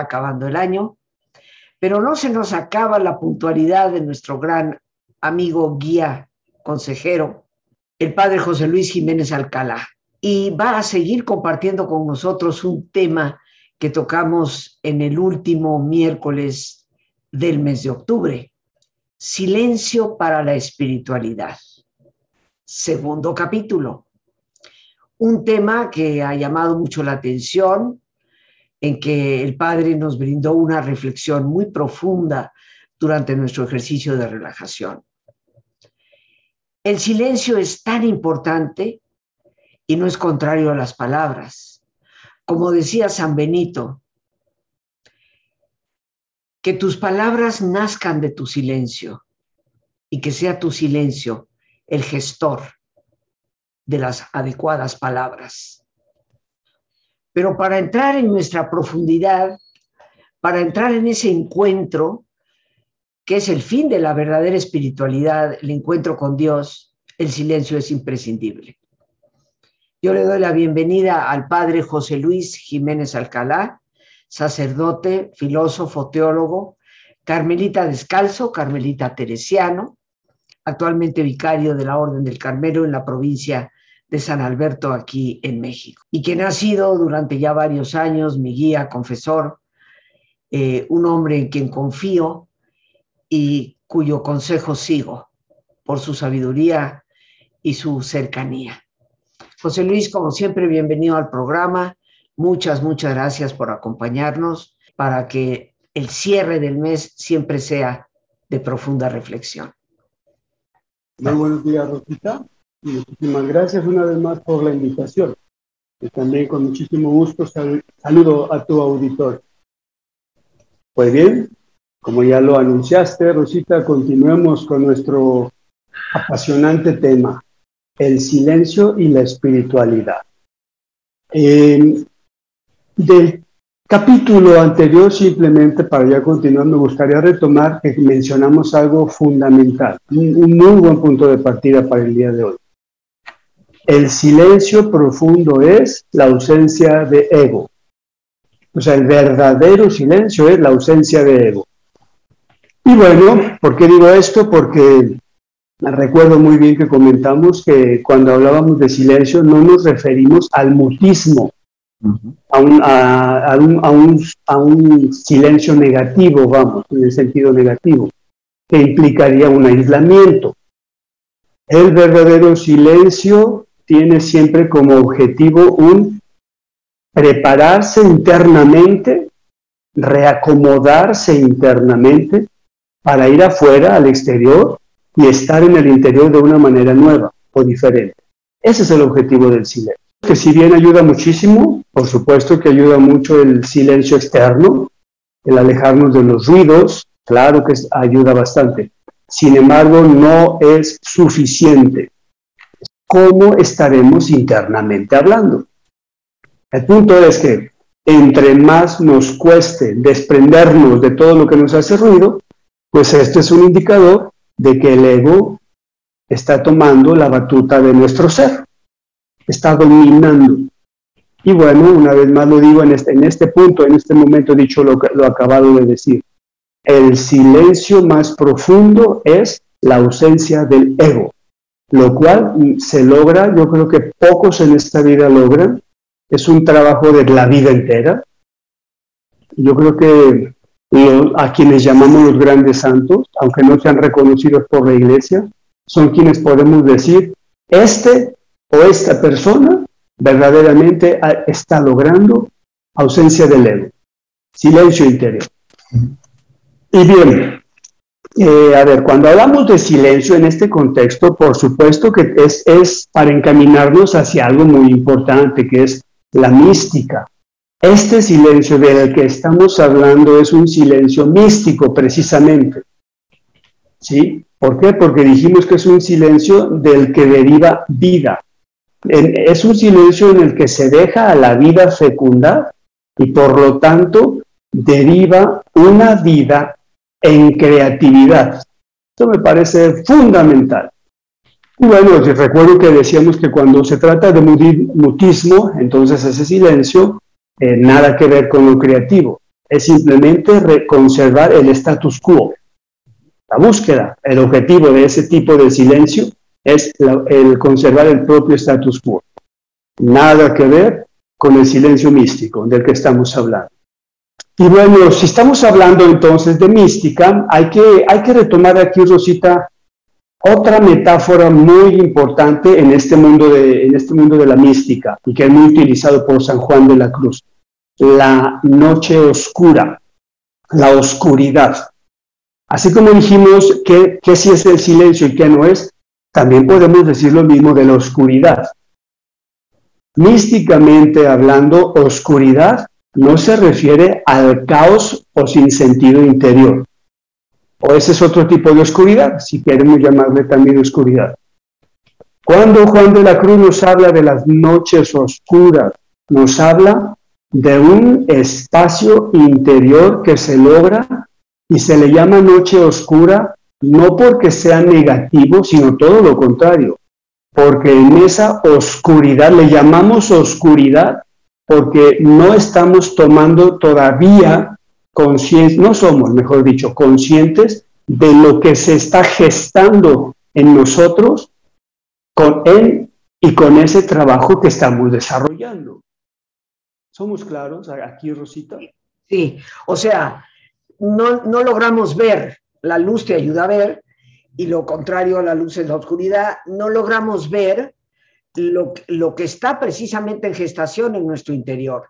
Acabando el año pero no se nos acaba la puntualidad de nuestro gran amigo, guía, consejero, el padre José Luis Jiménez Alcalá. Y va a seguir compartiendo con nosotros un tema que tocamos en el último miércoles del mes de octubre. Silencio para la espiritualidad. Segundo capítulo. Un tema que ha llamado mucho la atención, en que el Padre nos brindó una reflexión muy profunda durante nuestro ejercicio de relajación. El silencio es tan importante y no es contrario a las palabras. Como decía San Benito, que tus palabras nazcan de tu silencio y que sea tu silencio el gestor de las adecuadas palabras. Pero para entrar en nuestra profundidad, para entrar en ese encuentro, que es el fin de la verdadera espiritualidad, el encuentro con Dios, el silencio es imprescindible. Yo le doy la bienvenida al padre José Luis Jiménez Alcalá, sacerdote, filósofo, teólogo, carmelita descalzo, carmelita teresiano, actualmente vicario de la Orden del Carmelo en la provincia de San Alberto aquí en México, y quien ha sido durante ya varios años mi guía, confesor, eh, un hombre en quien confío y cuyo consejo sigo por su sabiduría y su cercanía. José Luis, como siempre, bienvenido al programa. Muchas, muchas gracias por acompañarnos para que el cierre del mes siempre sea de profunda reflexión. Muy buenos días, Rosita. Muchísimas gracias una vez más por la invitación. Y también con muchísimo gusto saludo a tu auditor. Pues bien, como ya lo anunciaste, Rosita, continuemos con nuestro apasionante tema, el silencio y la espiritualidad. Eh, del capítulo anterior, simplemente para ya continuar, me gustaría retomar que mencionamos algo fundamental, un muy buen punto de partida para el día de hoy. El silencio profundo es la ausencia de ego. O sea, el verdadero silencio es la ausencia de ego. Y bueno, ¿por qué digo esto? Porque recuerdo muy bien que comentamos que cuando hablábamos de silencio no nos referimos al mutismo, a, un, a un silencio negativo, vamos, en el sentido negativo, que implicaría un aislamiento. El verdadero silencio tiene siempre como objetivo un prepararse internamente, reacomodarse internamente para ir afuera, al exterior, y estar en el interior de una manera nueva o diferente. Ese es el objetivo del silencio. Que si bien ayuda muchísimo, por supuesto que ayuda mucho el silencio externo, el alejarnos de los ruidos, claro que ayuda bastante. Sin embargo, no es suficiente cómo estaremos internamente hablando. El punto es que entre más nos cueste desprendernos de todo lo que nos hace ruido, pues esto es un indicador de que el ego está tomando la batuta de nuestro ser, está dominando. Y bueno, una vez más lo digo en este, en este punto, en este momento dicho lo, lo acabado de decir. el silencio más profundo es la ausencia del ego, lo cual se logra, yo creo que pocos en esta vida logran, es un trabajo de la vida entera. Yo creo que a quienes llamamos los grandes santos, aunque no sean reconocidos por la iglesia, son quienes podemos decir, este o esta persona verdaderamente está logrando ausencia del ego, silencio interior. Y bien, eh, a ver, cuando hablamos de silencio en este contexto, por supuesto que es, para encaminarnos hacia algo muy importante, que es la mística. Este silencio del que estamos hablando es un silencio místico precisamente. ¿Sí? ¿Por qué? Porque dijimos que es un silencio del que deriva vida. Es un silencio en el que se deja a la vida fecundar y por lo tanto deriva una vida en creatividad. Esto me parece fundamental. Y bueno, recuerdo que decíamos que cuando se trata de mutismo, entonces ese silencio, eh, nada que ver con lo creativo, es simplemente conservar el status quo. La búsqueda, el objetivo de ese tipo de silencio es el conservar el propio status quo. Nada que ver con el silencio místico del que estamos hablando. Y bueno, si estamos hablando entonces de mística, hay que, hay que retomar aquí, Rosita, otra metáfora muy importante en este, mundo de, en este mundo de la mística y que es muy utilizado por San Juan de la Cruz, la noche oscura, la oscuridad. Así como dijimos que, que sí es el silencio y que no es, también podemos decir lo mismo de la oscuridad. Místicamente hablando, oscuridad no se refiere al caos o sin sentido interior. O ese es otro tipo de oscuridad, si queremos llamarle también oscuridad. Cuando Juan de la Cruz nos habla de las noches oscuras, nos habla de un espacio interior que se logra y se le llama noche oscura no porque sea negativo, sino todo lo contrario, porque en esa oscuridad, le llamamos oscuridad porque no estamos tomando todavía conciencia, no somos, mejor dicho, conscientes de lo que se está gestando en nosotros con él y con ese trabajo que estamos desarrollando. ¿Somos claros aquí, Rosita? Sí, o sea, no, no logramos ver, la luz te ayuda a ver, y lo contrario a la luz es la oscuridad, no logramos ver lo, que está precisamente en gestación en nuestro interior.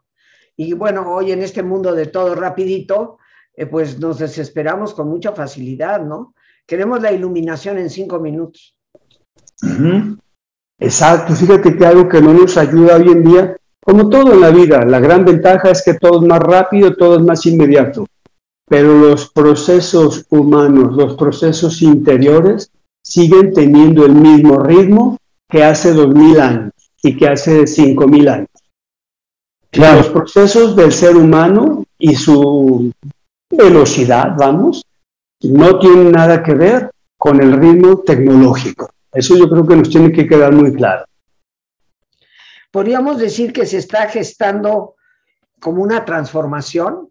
Y bueno, hoy en este mundo de todo rapidito, eh, pues nos desesperamos con mucha facilidad, ¿no? Queremos la iluminación en cinco minutos. Exacto, fíjate que algo que no nos ayuda hoy en día, como todo en la vida, la gran ventaja es que todo es más rápido, todo es más inmediato pero los procesos humanos, los procesos interiores, siguen teniendo el mismo ritmo que hace dos mil años y que hace cinco mil años. Los procesos del ser humano y su velocidad, vamos, no tienen nada que ver con el ritmo tecnológico. Eso yo creo que nos tiene que quedar muy claro. Podríamos decir que se está gestando como una transformación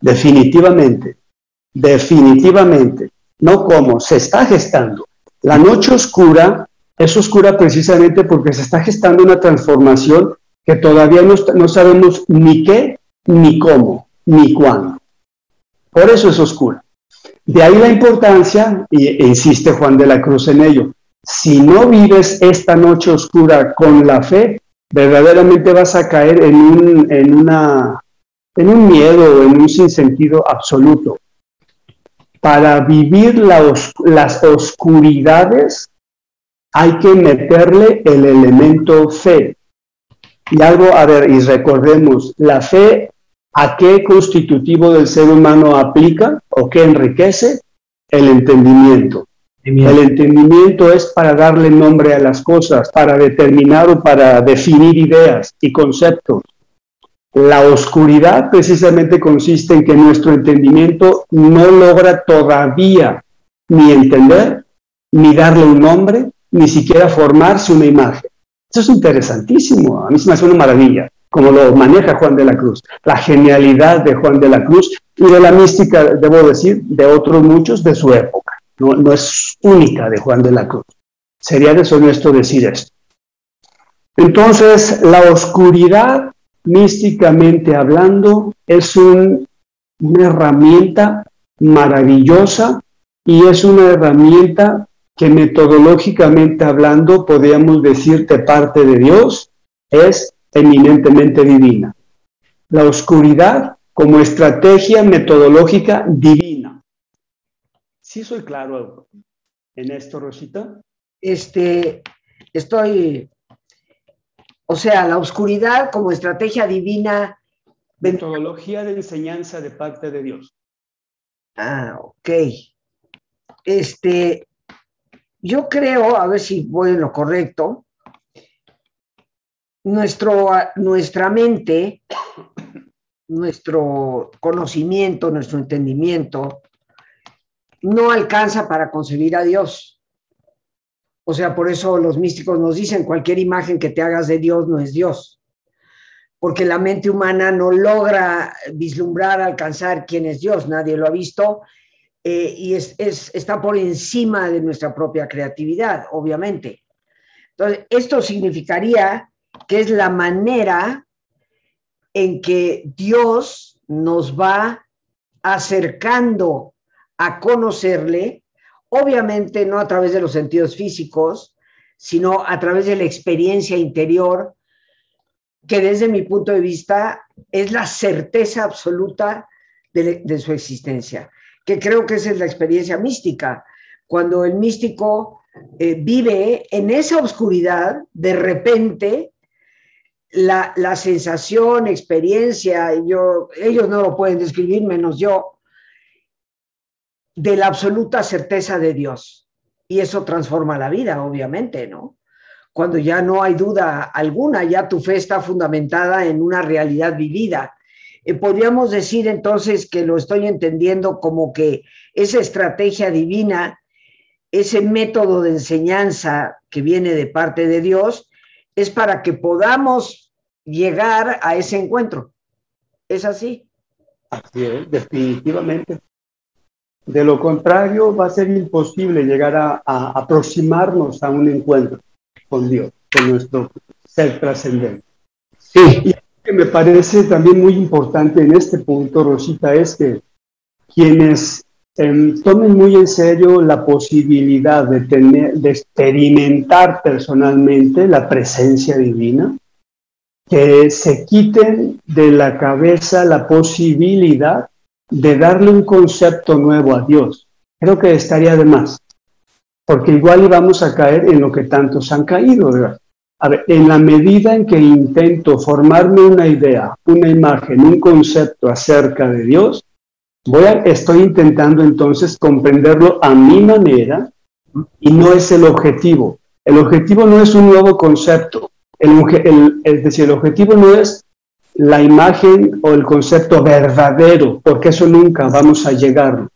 Definitivamente, definitivamente. No como, se está gestando. La noche oscura es oscura precisamente porque se está gestando una transformación que todavía no, no sabemos ni qué, ni cómo, ni cuándo. Por eso es oscura. De ahí la importancia, y, e insiste Juan de la Cruz en ello, si no vives esta noche oscura con la fe, verdaderamente vas a caer en, un, en una en un miedo en un sinsentido absoluto. Para vivir las oscuridades hay que meterle el elemento fe. Y algo, a ver, y recordemos, la fe, ¿a qué constitutivo del ser humano aplica o qué enriquece? El entendimiento. El entendimiento es para darle nombre a las cosas, para determinar o para definir ideas y conceptos. La oscuridad precisamente consiste en que nuestro entendimiento no logra todavía ni entender, ni darle un nombre, ni siquiera formarse una imagen. Eso es interesantísimo, a mí se me hace una maravilla. como lo maneja Juan de la Cruz, la genialidad de Juan de la Cruz y de la mística, debo decir, de otros muchos de su época. No, es única de Juan de la Cruz. Sería deshonesto decir esto. Entonces, la oscuridad, místicamente hablando, es un, una herramienta maravillosa y es una herramienta que metodológicamente hablando podríamos decir de parte de Dios es eminentemente divina. La oscuridad como estrategia metodológica divina. ¿Sí soy claro en esto, Rosita? Este, estoy, o sea, la oscuridad como estrategia divina. Metodología de enseñanza de parte de Dios. Ah, ok. Este, yo creo, a ver si voy en lo correcto, nuestro, nuestra mente, nuestro conocimiento, nuestro entendimiento, no alcanza para concebir a Dios. O sea, por eso los místicos nos dicen, cualquier imagen que te hagas de Dios no es Dios, porque la mente humana no logra vislumbrar, alcanzar quién es Dios, nadie lo ha visto, eh, y es, está por encima de nuestra propia creatividad, obviamente. Entonces, esto significaría que es la manera en que Dios nos va acercando a conocerle, obviamente no a través de los sentidos físicos, sino a través de la experiencia interior, que desde mi punto de vista es la certeza absoluta de, su existencia, que creo que esa es la experiencia mística. Cuando el místico eh, vive en esa oscuridad, de repente la, la, sensación, experiencia, yo, ellos no lo pueden describir menos yo, de la absoluta certeza de Dios. Y eso transforma la vida, obviamente, ¿no? Cuando ya no hay duda alguna, ya tu fe está fundamentada en una realidad vivida. Eh, podríamos decir entonces que lo estoy entendiendo como que esa estrategia divina, ese método de enseñanza que viene de parte de Dios, es para que podamos llegar a ese encuentro. ¿Es así? Así es, definitivamente. De lo contrario, va a ser imposible llegar a, aproximarnos a un encuentro con Dios, con nuestro ser trascendente. Sí. Y que me parece también muy importante en este punto, Rosita, es que quienes em, tomen muy en serio la posibilidad de, tener, de experimentar personalmente la presencia divina, que se quiten de la cabeza la posibilidad de darle un concepto nuevo a Dios. Creo que estaría de más, porque igual íbamos a caer en lo que tantos han caído, ¿verdad? A ver, en la medida en que intento formarme una idea, una imagen, un concepto acerca de Dios, voy a, estoy intentando entonces comprenderlo a mi manera y no es el objetivo. El objetivo no es un nuevo concepto. El, es decir, el objetivo no es la imagen o el concepto verdadero, porque eso nunca vamos a llegar.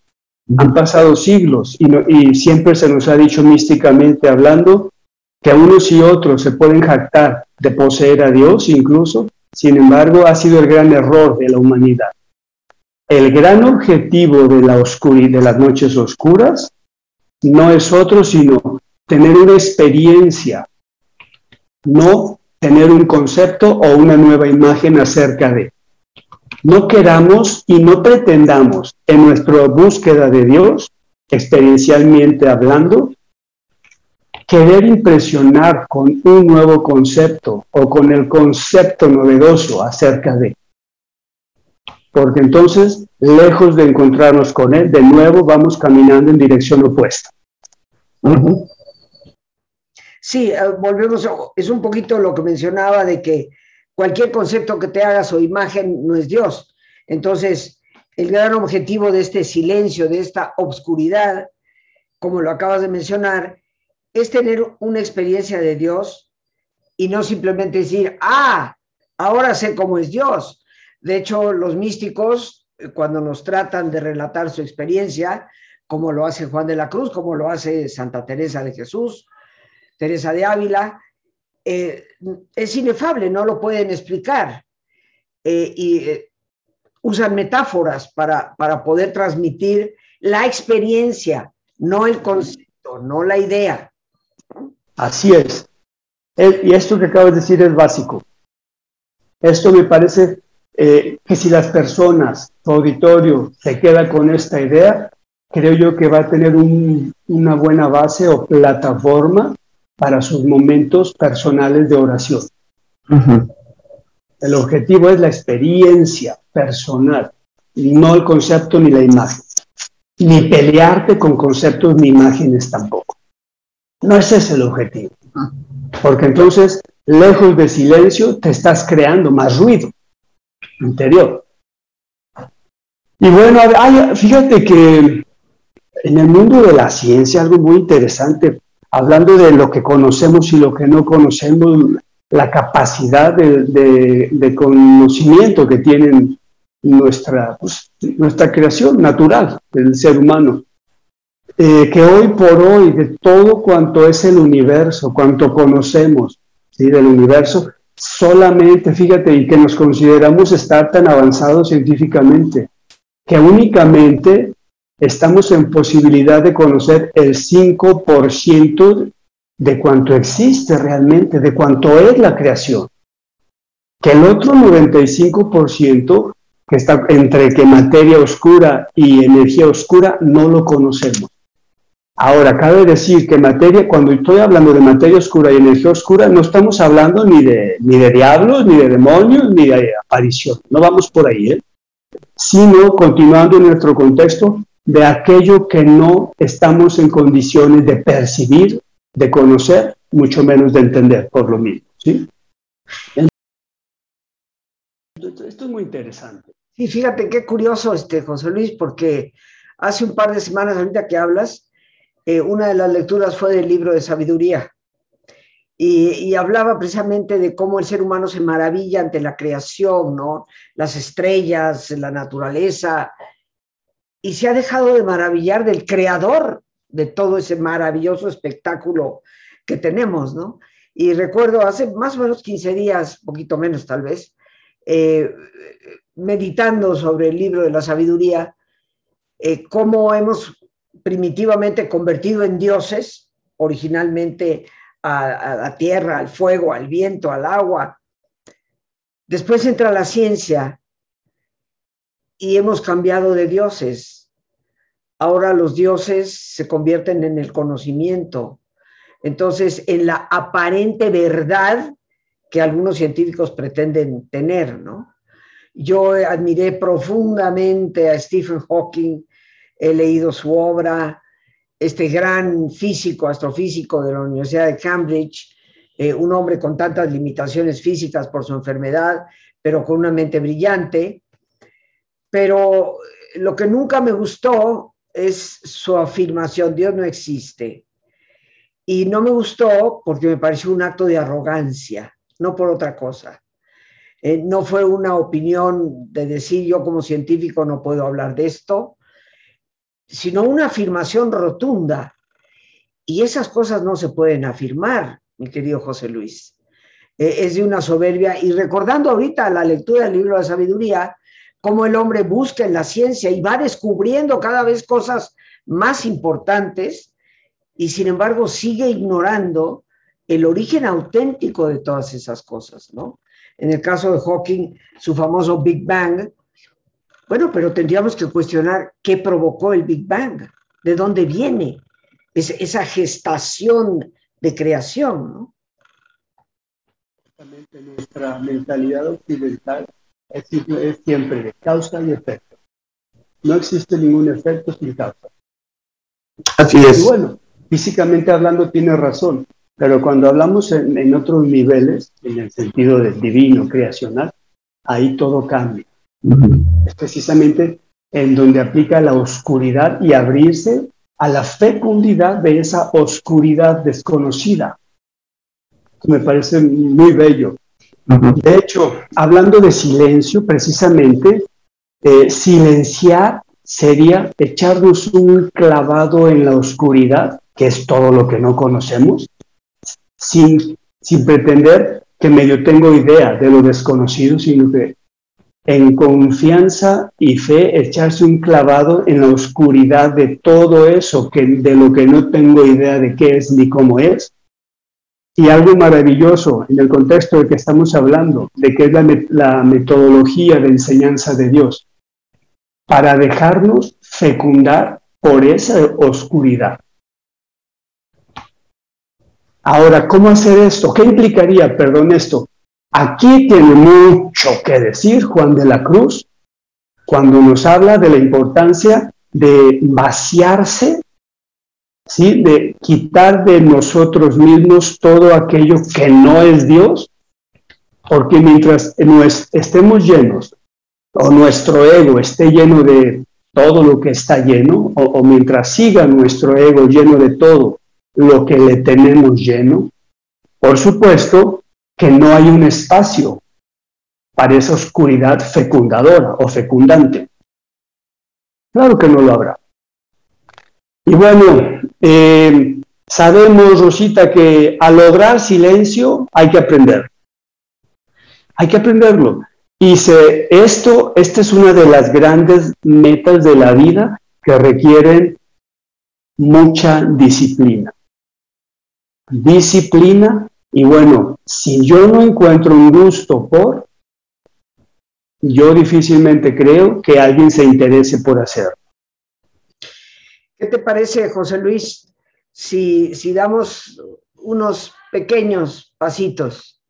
Han pasado siglos y, y siempre se nos ha dicho místicamente hablando que unos y otros se pueden jactar de poseer a Dios incluso, sin embargo ha sido el gran error de la humanidad. El gran objetivo de, las noches oscuras no es otro sino tener una experiencia, no tener un concepto o una nueva imagen acerca de. No queramos y no pretendamos en nuestra búsqueda de Dios, experiencialmente hablando, querer impresionar con un nuevo concepto o con el concepto novedoso acerca de. Porque entonces, lejos de encontrarnos con Él, de nuevo vamos caminando en dirección opuesta. Sí, eh, volvemos, es un poquito lo que mencionaba de que cualquier concepto que te hagas o imagen no es Dios. Entonces, el gran objetivo de este silencio, de esta obscuridad, como lo acabas de mencionar, es tener una experiencia de Dios y no simplemente decir, ah, ahora sé cómo es Dios. De hecho, los místicos, eh, cuando nos tratan de relatar su experiencia, como lo hace Juan de la Cruz, como lo hace Santa Teresa de Jesús, Teresa de Ávila, eh, es inefable, no lo pueden explicar. Eh, y usan metáforas para, para poder transmitir la experiencia, no el concepto, no la idea. Así es. Y esto que acabo de decir es básico. Esto me parece eh, que si las personas, su auditorio, se queda con esta idea, creo yo que va a tener una buena base o plataforma para sus momentos personales de oración. El objetivo es la experiencia personal, no el concepto ni la imagen. Ni pelearte con conceptos ni imágenes tampoco. No ese es el objetivo. Porque entonces, lejos de silencio, te estás creando más ruido interior. Y bueno, fíjate que en el mundo de la ciencia, algo muy interesante, hablando de lo que conocemos y lo que no conocemos, la capacidad de, conocimiento que tienen nuestra, pues, nuestra creación natural del ser humano. Eh, que hoy por hoy, de todo cuanto es el universo, cuanto conocemos ¿sí? del universo, solamente, fíjate, y que nos consideramos estar tan avanzados científicamente, que únicamente estamos en posibilidad de conocer el 5% de cuánto existe realmente, de cuánto es la creación. Que el otro 95% que está entre que materia oscura y energía oscura no lo conocemos. Ahora, cabe decir que materia, cuando estoy hablando de materia oscura y energía oscura, no estamos hablando ni de, ni de diablos, ni de demonios, ni de aparición. No vamos por ahí, ¿eh? Sino, continuando en nuestro contexto, de aquello que no estamos en condiciones de percibir, de conocer, mucho menos de entender, por lo mismo. ¿sí? Esto es muy interesante. Sí, fíjate qué curioso, este, José Luis, porque hace un par de semanas, ahorita que hablas, eh, una de las lecturas fue del libro de sabiduría y, hablaba precisamente de cómo el ser humano se maravilla ante la creación, ¿no? Las estrellas, la naturaleza, y se ha dejado de maravillar del creador de todo ese maravilloso espectáculo que tenemos, ¿no? Y recuerdo hace más o menos 15 días, poquito menos tal vez, eh, meditando sobre el libro de la sabiduría, eh, cómo hemos primitivamente convertido en dioses, originalmente a, la tierra, al fuego, al viento, al agua. Después entra la ciencia y hemos cambiado de dioses. Ahora los dioses se convierten en el conocimiento. Entonces, en la aparente verdad que algunos científicos pretenden tener, ¿no? Yo admiré profundamente a Stephen Hawking he leído su obra, este gran físico, astrofísico de la Universidad de Cambridge, eh, un hombre con tantas limitaciones físicas por su enfermedad, pero con una mente brillante. Pero lo que nunca me gustó es su afirmación, Dios no existe. Y no me gustó porque me pareció un acto de arrogancia, no por otra cosa. Eh, no fue una opinión de decir yo como científico no puedo hablar de esto, sino una afirmación rotunda. Y esas cosas no se pueden afirmar, mi querido José Luis. Eh, es de una soberbia. Y recordando ahorita la lectura del libro de sabiduría, cómo el hombre busca en la ciencia y va descubriendo cada vez cosas más importantes y sin embargo sigue ignorando el origen auténtico de todas esas cosas, ¿no? En el caso de Hawking, su famoso Big Bang, bueno, pero tendríamos que cuestionar qué provocó el Big Bang, de dónde viene esa gestación de creación, ¿no? Nuestra mentalidad occidental es, siempre de causa y efecto. No existe ningún efecto sin causa. Así es. Y bueno, físicamente hablando tiene razón, pero cuando hablamos en, en otros niveles, en el sentido del divino, creacional, ahí todo cambia. Es precisamente en donde aplica la oscuridad y abrirse a la fecundidad de esa oscuridad desconocida. Me parece muy bello. De hecho, hablando de silencio, precisamente, eh, silenciar sería echarnos un clavado en la oscuridad, que es todo lo que no conocemos, sin sin pretender que medio tengo idea de lo desconocido, sino que en confianza y fe echarse un clavado en la oscuridad de todo eso que de lo que no tengo idea de qué es ni cómo es. Y algo maravilloso en el contexto de que estamos hablando, de que es la, la metodología de enseñanza de Dios, para dejarnos fecundar por esa oscuridad. Ahora, ¿cómo hacer esto? ¿Qué implicaría, perdón, esto? Aquí tiene mucho que decir Juan de la Cruz cuando nos habla de la importancia de vaciarse, ¿sí? de quitar de nosotros mismos todo aquello que no es Dios, porque mientras estemos llenos o nuestro ego esté lleno de todo lo que está lleno, o, o mientras siga nuestro ego lleno de todo lo que le tenemos lleno, por supuesto que no hay un espacio para esa oscuridad fecundadora o fecundante. Claro que no lo habrá. Y bueno, eh, sabemos, Rosita, que al lograr silencio hay que aprender. Hay que aprenderlo. Y se, esto, esta es una de las grandes metas de la vida que requieren mucha disciplina. Disciplina y bueno, si yo no encuentro un gusto por, yo difícilmente creo que alguien se interese por hacerlo. ¿Qué te parece, José Luis, si, si damos unos pequeños pasitos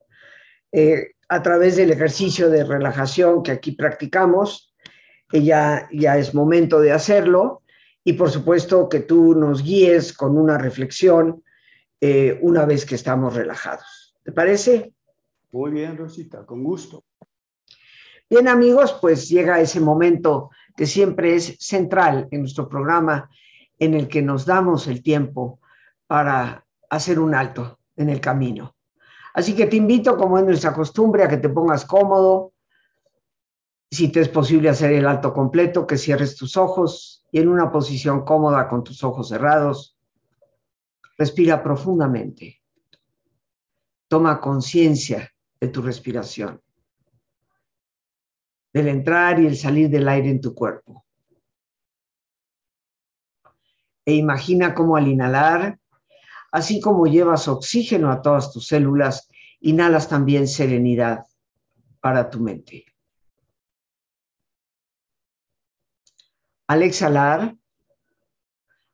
eh, a través del ejercicio de relajación que aquí practicamos? ya, ya es momento de hacerlo y por supuesto que tú nos guíes con una reflexión eh, una vez que estamos relajados. ¿Te parece? Muy bien, Rosita, con gusto. Bien, amigos, pues llega ese momento que siempre es central en nuestro programa, en el que nos damos el tiempo para hacer un alto en el camino. Así que te invito, como es nuestra costumbre, a que te pongas cómodo. Si te es posible hacer el alto completo, que cierres tus ojos y en una posición cómoda con tus ojos cerrados, Respira profundamente. Toma conciencia de tu respiración, del entrar y el salir del aire en tu cuerpo. E imagina cómo al inhalar, así como llevas oxígeno a todas tus células, inhalas también serenidad para tu mente. Al exhalar,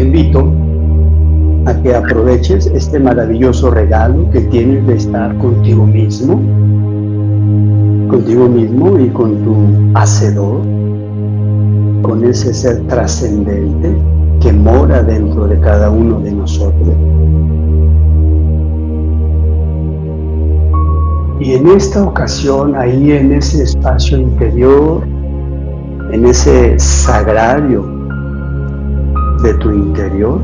Invito a que aproveches este maravilloso regalo que tienes de estar contigo mismo, contigo mismo y con tu hacedor, con ese ser trascendente que mora dentro de cada uno de nosotros. Y en esta ocasión, ahí en ese espacio interior, en ese sagrario de tu interior,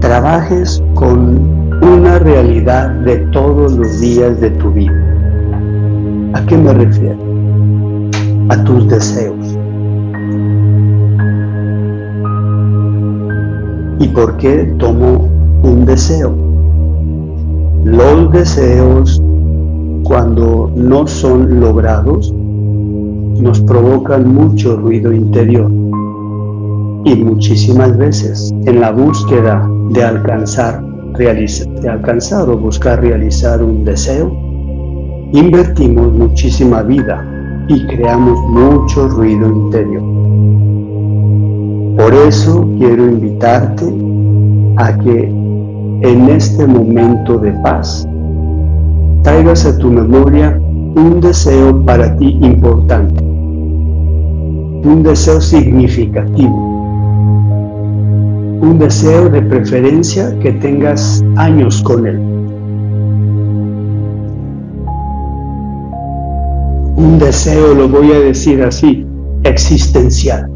trabajes con una realidad de todos los días de tu vida. ¿A qué me refiero? A tus deseos. ¿Y por qué tomo un deseo? Los deseos, cuando no son logrados, nos provocan mucho ruido interior y muchísimas veces en la búsqueda de alcanzar, de alcanzar o buscar realizar un deseo, invertimos muchísima vida y creamos mucho ruido interior. Por eso quiero invitarte a que en este momento de paz traigas a tu memoria un deseo para ti importante, un deseo significativo, un deseo de preferencia que tengas años con él. Un deseo, lo voy a decir así, existencial.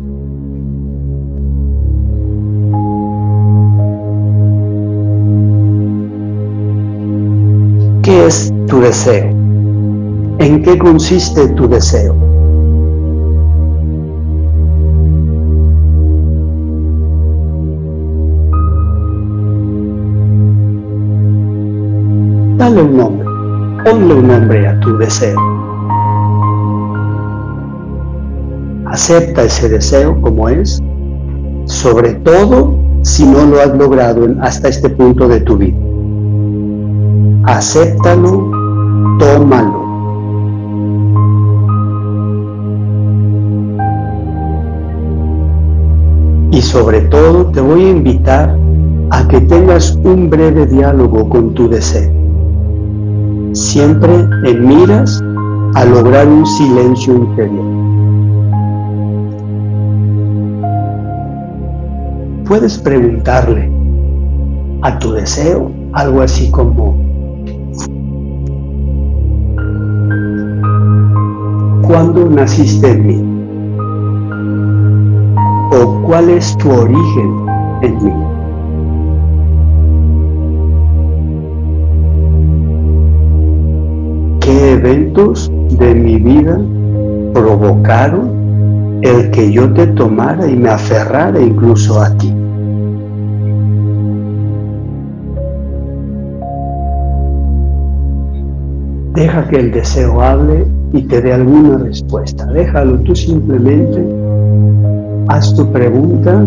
¿Qué es tu deseo? ¿En qué consiste tu deseo? Dale un nombre, ponle un nombre a tu deseo. Acepta ese deseo como es, sobre todo si no lo has logrado hasta este punto de tu vida acéptalo, tómalo. Y sobre todo te voy a invitar a que tengas un breve diálogo con tu deseo. Siempre en miras a lograr un silencio interior. Puedes preguntarle a tu deseo algo así como, ¿Cuándo naciste en mí? ¿O cuál es tu origen en mí? Eventos de mi vida provocaron el que yo te tomara y me aferrara incluso a ti? Deja que el deseo hable y te dé alguna respuesta. Déjalo tú simplemente, haz tu pregunta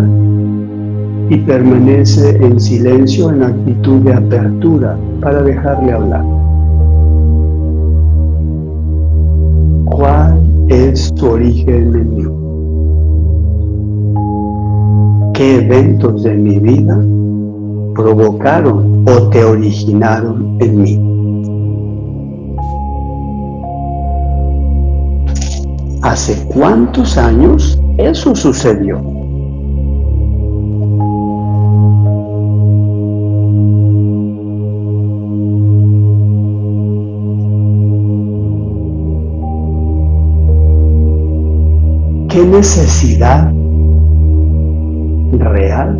y permanece en silencio en actitud de apertura para dejarle hablar. Es tu origen en mí? ¿Qué eventos de mi vida provocaron o te originaron en mí? ¿Hace cuántos años eso sucedió? ¿Qué necesidad real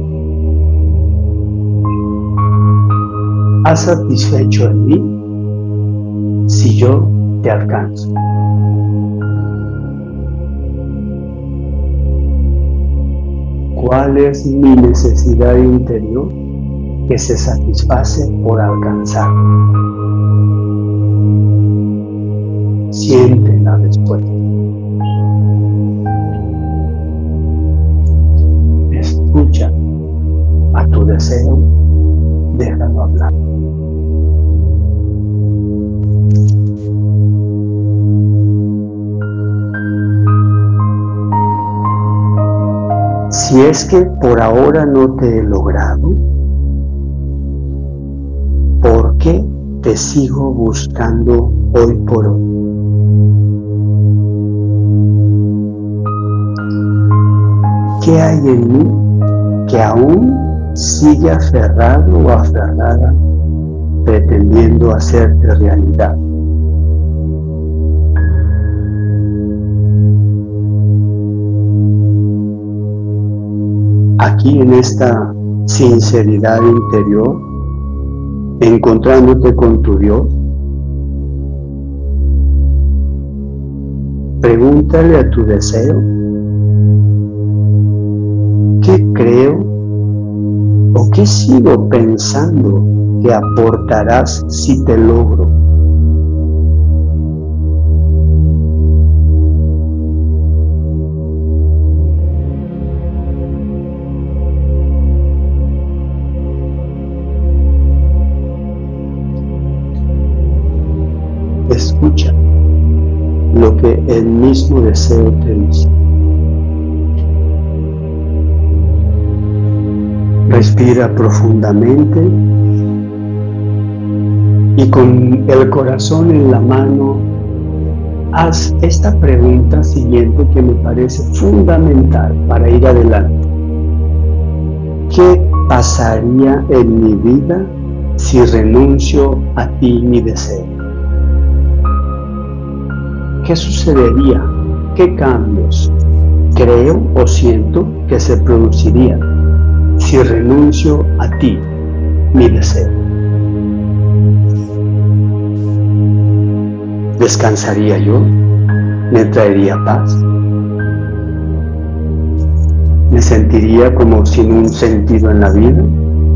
ha satisfecho en mí si yo te alcanzo? cuál es mi necesidad interior que se satisface por alcanzar. Siente la respuesta. Escucha a tu deseo, déjalo hablar. Si es que por ahora no te he logrado, ¿por qué te sigo buscando hoy por hoy? ¿Qué hay en mí que aún sigue aferrado o aferrada pretendiendo hacerte realidad? aquí en esta sinceridad interior, encontrándote con tu Dios, pregúntale a tu deseo, creo o qué sigo pensando que aportarás si te logro? escucha lo que el mismo deseo te dice. Respira profundamente y con el corazón en la mano haz esta pregunta siguiente que me parece fundamental para ir adelante. ¿Qué pasaría en mi vida si renuncio a ti mi deseo? ¿Qué sucedería? ¿Qué cambios creo o siento que se producirían si renuncio a ti mi deseo? ¿Descansaría yo? ¿Me traería paz? ¿Me sentiría como sin un sentido en la vida?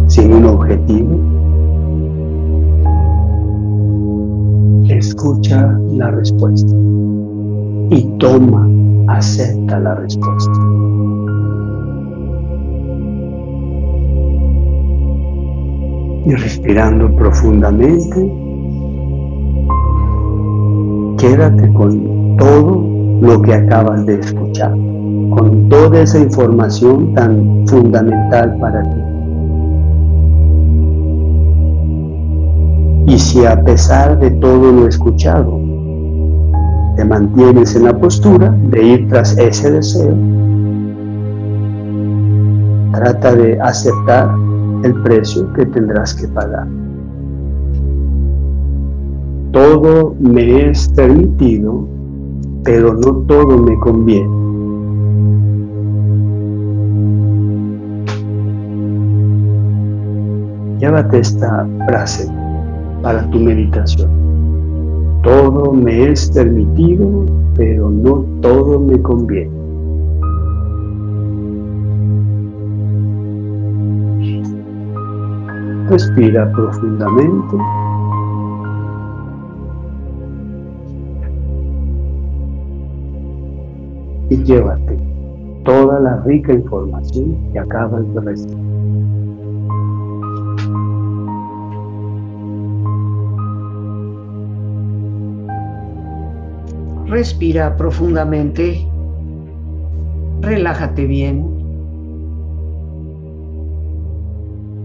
¿Sin un objetivo? Escucha la respuesta y toma, acepta la respuesta. Y respirando profundamente, quédate con todo lo que acabas de escuchar, con toda esa información tan fundamental para ti. Y si a pesar de todo lo escuchado, te mantienes en la postura de ir tras ese deseo, trata de aceptar el precio que tendrás que pagar. Todo me es permitido, pero no todo me conviene. Llévate esta frase para tu meditación. Todo me es permitido, pero no todo me conviene. Respira profundamente. y llévate toda la rica información que acabas de recibir. Respira profundamente, relájate bien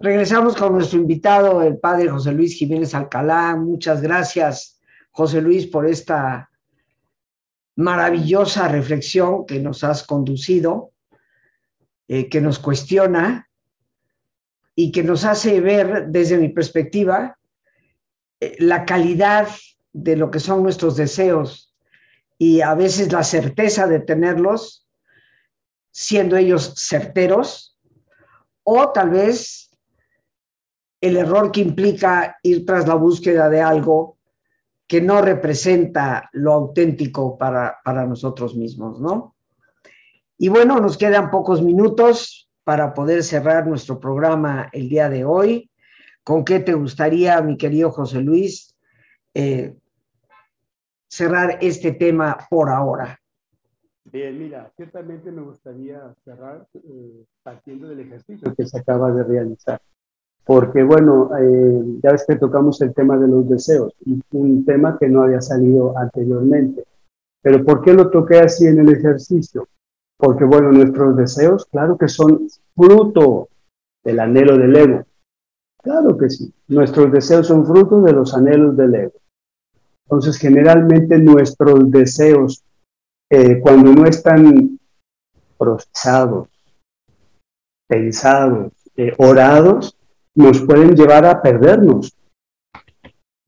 Regresamos con nuestro invitado, el padre José Luis Jiménez Alcalá. Muchas gracias, José Luis, por esta maravillosa reflexión que nos has conducido, eh, que nos cuestiona y que nos hace ver desde mi perspectiva eh, la calidad de lo que son nuestros deseos y a veces la certeza de tenerlos, siendo ellos certeros, o tal vez el error que implica ir tras la búsqueda de algo que no representa lo auténtico para, para nosotros mismos, ¿no? Y bueno, nos quedan pocos minutos para poder cerrar nuestro programa el día de hoy. ¿Con qué te gustaría, mi querido José Luis, eh, cerrar este tema por ahora? Bien, mira, ciertamente me gustaría cerrar eh, partiendo del ejercicio que se acaba de realizar porque bueno, eh, ya ves que tocamos el tema de los deseos, un tema que no había salido anteriormente. Pero ¿por qué lo toqué así en el ejercicio? Porque bueno, nuestros deseos, claro que son fruto del anhelo del ego. Claro que sí, nuestros deseos son fruto de los anhelos del ego. Entonces, generalmente nuestros deseos, eh, cuando no están procesados, pensados, eh, orados, nos pueden llevar a perdernos.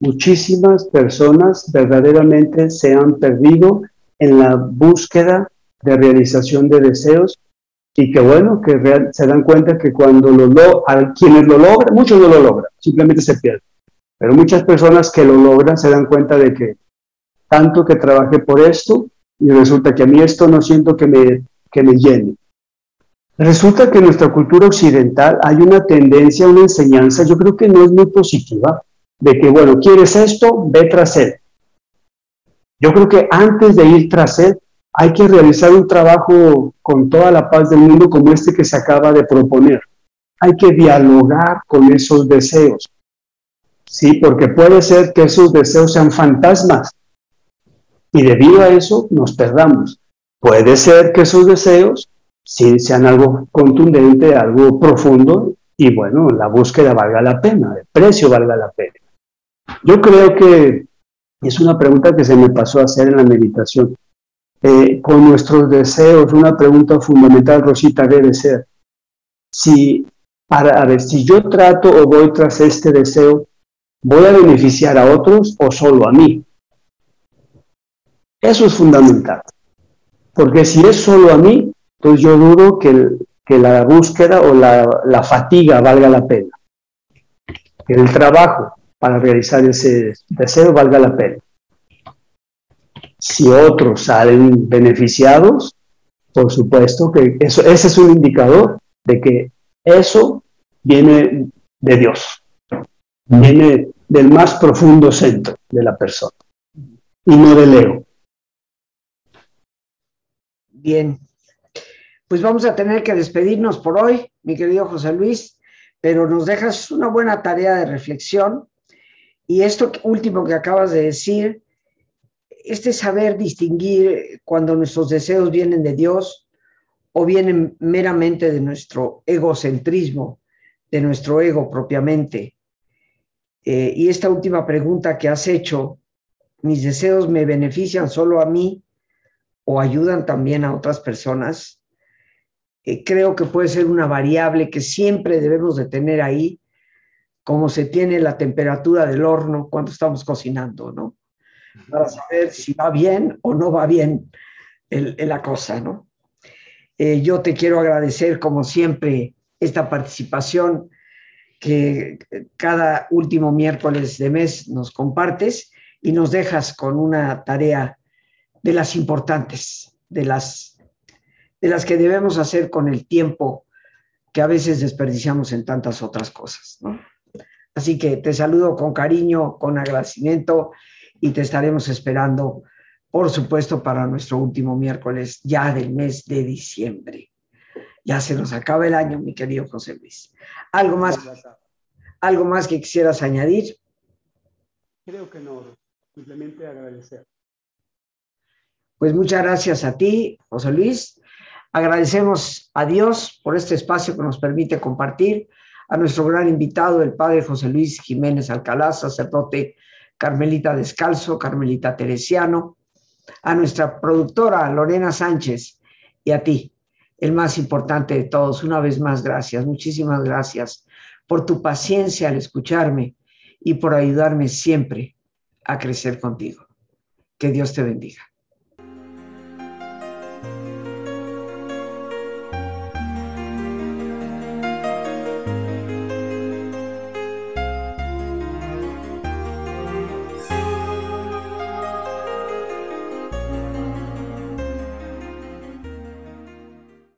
Muchísimas personas verdaderamente se han perdido en la búsqueda de realización de deseos y que bueno, que se dan cuenta que cuando lo, lo quienes lo logran, muchos no lo logran, simplemente se pierden. Pero muchas personas que lo logran se dan cuenta de que tanto que trabajé por esto y resulta que a mí esto no siento que me, que me llene. Resulta que en nuestra cultura occidental hay una tendencia, una enseñanza, yo creo que no es muy positiva, de que, bueno, quieres esto, ve tras él. Yo creo que antes de ir tras Él, hay que realizar un trabajo con toda la paz del mundo como este que se acaba de proponer. Hay que dialogar con esos deseos. Sí, porque puede ser que esos deseos sean fantasmas y debido a eso nos perdamos. Puede ser que esos deseos sean algo contundente, algo profundo y bueno, la búsqueda valga la pena, el precio valga la pena. Yo creo que es una pregunta que se me pasó a hacer en la meditación. Eh, con nuestros deseos, una pregunta fundamental, Rosita, debe ser, si, para, si yo trato o voy tras este deseo, ¿voy a beneficiar a otros o solo a mí? Eso es fundamental. Porque si es solo a mí, entonces yo dudo que, la búsqueda o la, la, fatiga valga la pena. Que el trabajo para realizar ese deseo valga la pena. Si otros salen beneficiados, por supuesto que eso, ese es un indicador de que eso viene de Dios, viene del más profundo centro de la persona y no del ego. Bien, pues vamos a tener que despedirnos por hoy, mi querido José Luis, pero nos dejas una buena tarea de reflexión. Y esto último que acabas de decir, este saber distinguir cuando nuestros deseos vienen de Dios o vienen meramente de nuestro egocentrismo, de nuestro ego propiamente. Eh, y esta última pregunta que has hecho, ¿mis deseos me benefician solo a mí o ayudan también a otras personas, creo que puede ser una variable que siempre debemos de tener ahí, como se tiene la temperatura del horno cuando estamos cocinando, ¿no? Para saber si va bien o no va bien el, la cosa, ¿no? Eh, yo te quiero agradecer, como siempre, esta participación que cada último miércoles de mes nos compartes y nos dejas con una tarea de las importantes, de las, de las que debemos hacer con el tiempo que a veces desperdiciamos en tantas otras cosas. ¿no? Así que te saludo con cariño, con agradecimiento y te estaremos esperando, por supuesto, para nuestro último miércoles ya del mes de diciembre. Ya se nos acaba el año, mi querido José Luis. ¿Algo más, algo más que quisieras añadir? Creo que no, simplemente agradecer. Pues muchas gracias a ti, José Luis. Agradecemos a Dios por este espacio que nos permite compartir, a nuestro gran invitado, el padre José Luis Jiménez Alcalá, sacerdote Carmelita Descalzo, Carmelita Teresiano, a nuestra productora Lorena Sánchez y a ti, el más importante de todos. Una vez más, gracias, muchísimas gracias por tu paciencia al escucharme y por ayudarme siempre a crecer contigo. Que Dios te bendiga.